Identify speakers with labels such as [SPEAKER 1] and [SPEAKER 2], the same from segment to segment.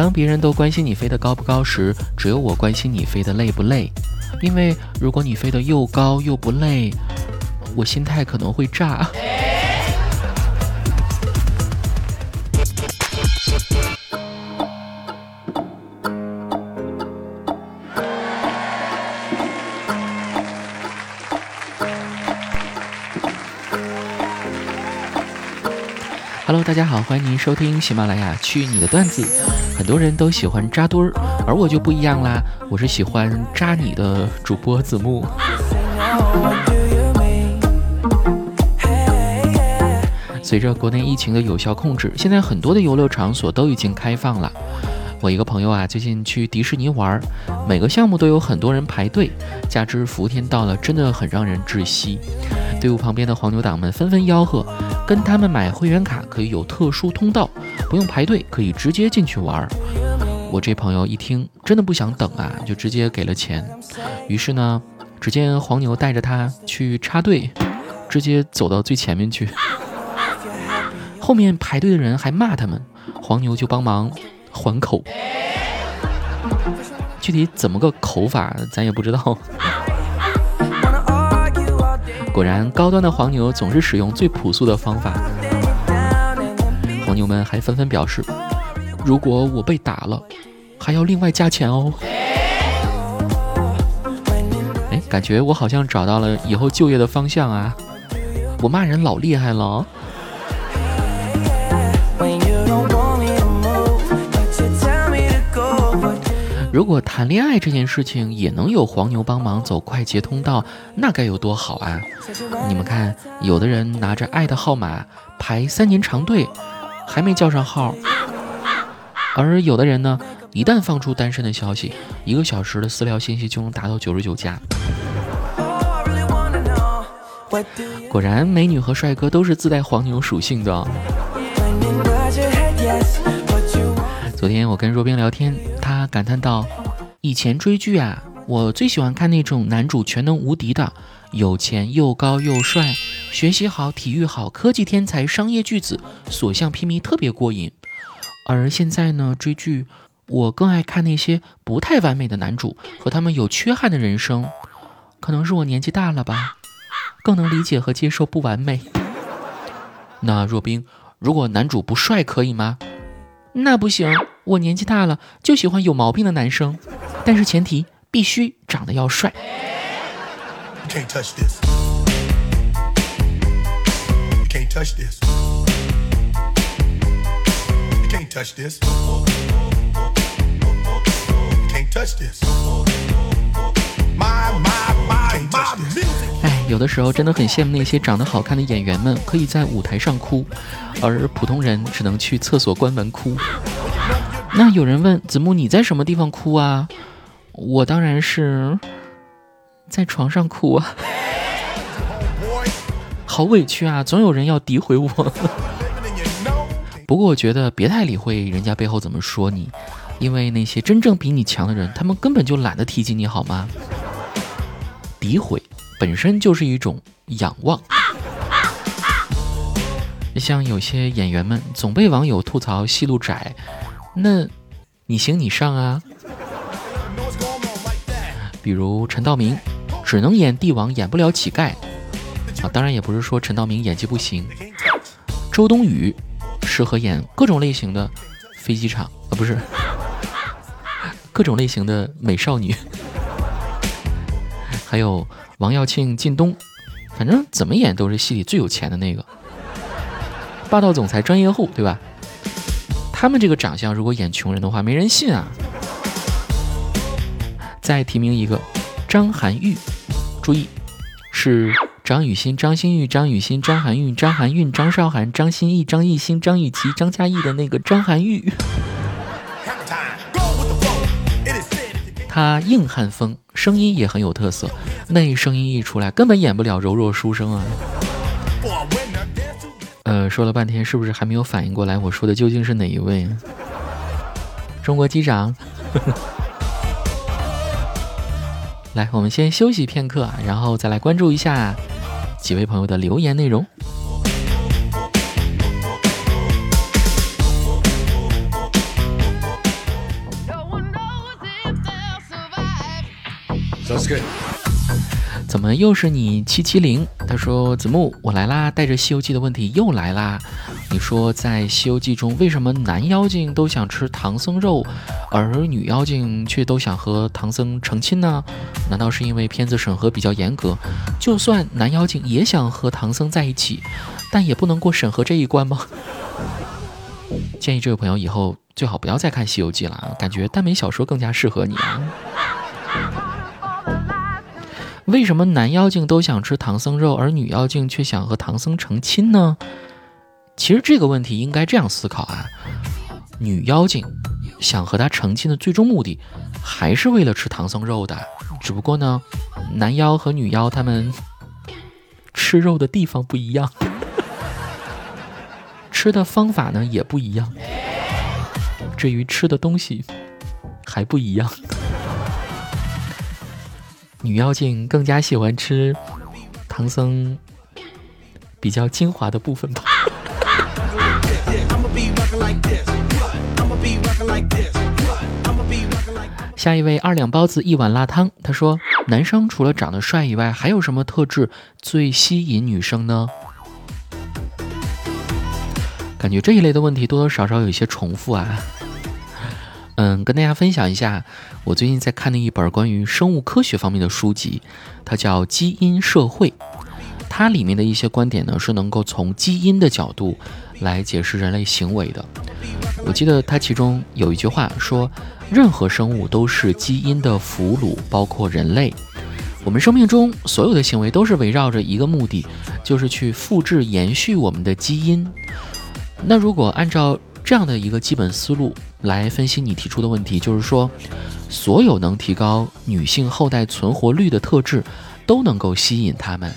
[SPEAKER 1] 当别人都关心你飞得高不高时，只有我关心你飞得累不累。因为如果你飞得又高又不累，我心态可能会炸。Hello，大家好，欢迎您收听喜马拉雅《去你的段子》。很多人都喜欢扎堆儿，而我就不一样啦，我是喜欢扎你的主播子木。随着国内疫情的有效控制，现在很多的游乐场所都已经开放了。我一个朋友啊，最近去迪士尼玩，每个项目都有很多人排队，加之伏天到了，真的很让人窒息。队伍旁边的黄牛党们纷纷吆喝，跟他们买会员卡可以有特殊通道，不用排队，可以直接进去玩。我这朋友一听，真的不想等啊，就直接给了钱。于是呢，只见黄牛带着他去插队，直接走到最前面去。后面排队的人还骂他们，黄牛就帮忙还口。具体怎么个口法，咱也不知道。果然，高端的黄牛总是使用最朴素的方法。黄牛们还纷纷表示，如果我被打了，还要另外加钱哦。哎，感觉我好像找到了以后就业的方向啊！我骂人老厉害了。如果谈恋爱这件事情也能有黄牛帮忙走快捷通道，那该有多好啊！你们看，有的人拿着爱的号码排三年长队，还没叫上号；而有的人呢，一旦放出单身的消息，一个小时的私聊信息就能达到九十九加。果然，美女和帅哥都是自带黄牛属性的。昨天我跟若冰聊天，他感叹道：“以前追剧啊，我最喜欢看那种男主全能无敌的，有钱又高又帅，学习好，体育好，科技天才，商业巨子，所向披靡，特别过瘾。而现在呢，追剧，我更爱看那些不太完美的男主和他们有缺憾的人生。可能是我年纪大了吧，更能理解和接受不完美。那若冰，如果男主不帅可以吗？”那不行，我年纪大了，就喜欢有毛病的男生，但是前提必须长得要帅。有的时候真的很羡慕那些长得好看的演员们，可以在舞台上哭，而普通人只能去厕所关门哭。那有人问子木，你在什么地方哭啊？我当然是在床上哭啊，好委屈啊！总有人要诋毁我。不过我觉得别太理会人家背后怎么说你，因为那些真正比你强的人，他们根本就懒得提及你好吗？诋毁本身就是一种仰望。像有些演员们总被网友吐槽戏路窄，那你行你上啊。比如陈道明，只能演帝王，演不了乞丐啊。当然也不是说陈道明演技不行。周冬雨适合演各种类型的飞机场啊，不是各种类型的美少女。还有王耀庆、靳东，反正怎么演都是戏里最有钱的那个，霸道总裁、专业户，对吧？他们这个长相，如果演穷人的话，没人信啊。再提名一个张含韵，注意是张雨欣、张馨予、张雨欣、张含韵、张含韵、张韶涵、张歆艺、张艺兴、张雨绮、张嘉译的那个张含韵。他硬汉风，声音也很有特色。那声音一出来，根本演不了柔弱书生啊。呃，说了半天，是不是还没有反应过来？我说的究竟是哪一位？中国机长。来，我们先休息片刻，然后再来关注一下几位朋友的留言内容。怎么又是你七七零？他说子木，我来啦，带着《西游记》的问题又来啦。你说在《西游记》中，为什么男妖精都想吃唐僧肉，而女妖精却都想和唐僧成亲呢？难道是因为片子审核比较严格？就算男妖精也想和唐僧在一起，但也不能过审核这一关吗？建议这位朋友以后最好不要再看《西游记》了，感觉耽美小说更加适合你啊。为什么男妖精都想吃唐僧肉，而女妖精却想和唐僧成亲呢？其实这个问题应该这样思考啊，女妖精想和他成亲的最终目的，还是为了吃唐僧肉的，只不过呢，男妖和女妖他们吃肉的地方不一样，吃的方法呢也不一样，至于吃的东西还不一样。女妖精更加喜欢吃唐僧比较精华的部分吧。下一位二两包子一碗辣汤，他说：“男生除了长得帅以外，还有什么特质最吸引女生呢？”感觉这一类的问题多多少少有一些重复啊。嗯，跟大家分享一下，我最近在看的一本关于生物科学方面的书籍，它叫《基因社会》。它里面的一些观点呢，是能够从基因的角度来解释人类行为的。我记得它其中有一句话说：“任何生物都是基因的俘虏，包括人类。我们生命中所有的行为都是围绕着一个目的，就是去复制、延续我们的基因。那如果按照这样的一个基本思路。”来分析你提出的问题，就是说，所有能提高女性后代存活率的特质，都能够吸引他们。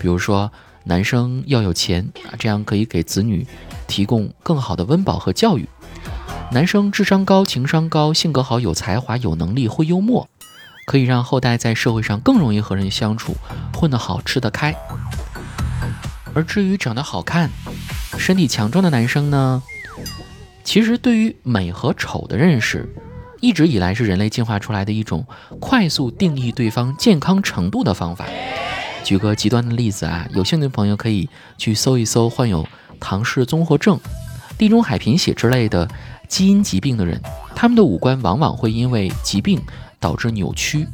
[SPEAKER 1] 比如说，男生要有钱啊，这样可以给子女提供更好的温饱和教育；男生智商高、情商高、性格好、有才华、有能力、会幽默，可以让后代在社会上更容易和人相处，混得好、吃得开。而至于长得好看、身体强壮的男生呢？其实，对于美和丑的认识，一直以来是人类进化出来的一种快速定义对方健康程度的方法。举个极端的例子啊，有兴趣的朋友可以去搜一搜患有唐氏综合症、地中海贫血之类的基因疾病的人，他们的五官往往会因为疾病导致扭曲。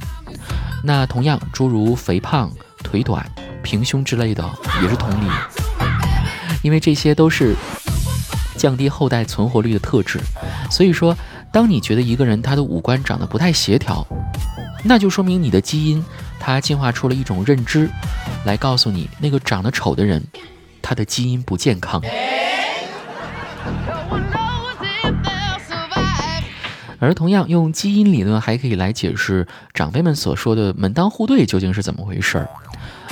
[SPEAKER 1] 那同样，诸如肥胖、腿短、平胸之类的，也是同理，因为这些都是。降低后代存活率的特质，所以说，当你觉得一个人他的五官长得不太协调，那就说明你的基因它进化出了一种认知，来告诉你那个长得丑的人，他的基因不健康。而同样用基因理论还可以来解释长辈们所说的门当户对究竟是怎么回事儿。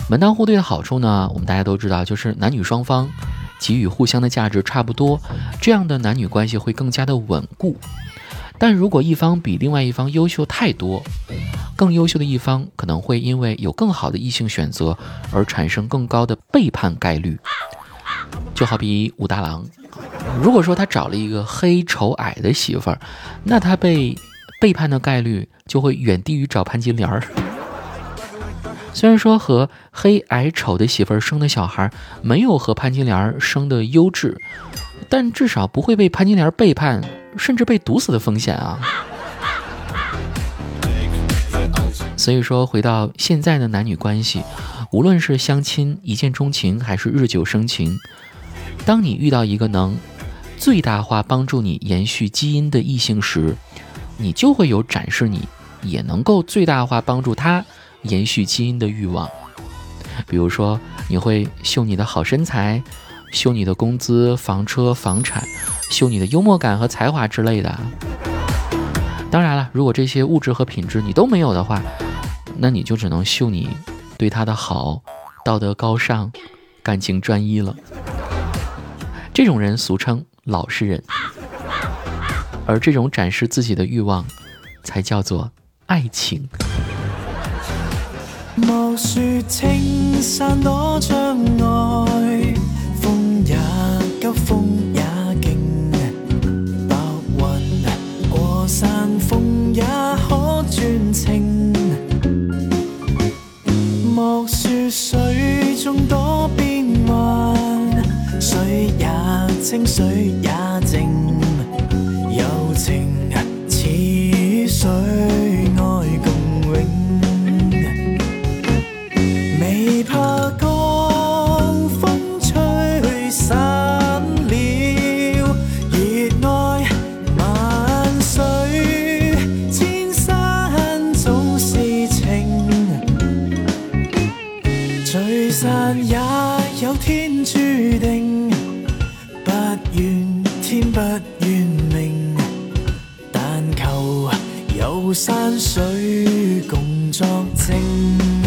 [SPEAKER 1] 门当户对的好处呢，我们大家都知道，就是男女双方。给予互相的价值差不多，这样的男女关系会更加的稳固。但如果一方比另外一方优秀太多，更优秀的一方可能会因为有更好的异性选择而产生更高的背叛概率。就好比武大郎，如果说他找了一个黑丑矮的媳妇儿，那他被背叛的概率就会远低于找潘金莲儿。虽然说和黑矮丑的媳妇儿生的小孩没有和潘金莲生的优质，但至少不会被潘金莲背叛，甚至被毒死的风险啊。所以说，回到现在的男女关系，无论是相亲、一见钟情还是日久生情，当你遇到一个能最大化帮助你延续基因的异性时，你就会有展示你也能够最大化帮助他。延续基因的欲望，比如说你会秀你的好身材，秀你的工资、房车、房产，秀你的幽默感和才华之类的。当然了，如果这些物质和品质你都没有的话，那你就只能秀你对他的好、道德高尚、感情专一了。这种人俗称老实人，而这种展示自己的欲望，才叫做爱情。莫说青山多障碍，风也急，风也劲，白云过山峰也可转晴。
[SPEAKER 2] 莫说水中多变幻，水也清，水。有山水共作证。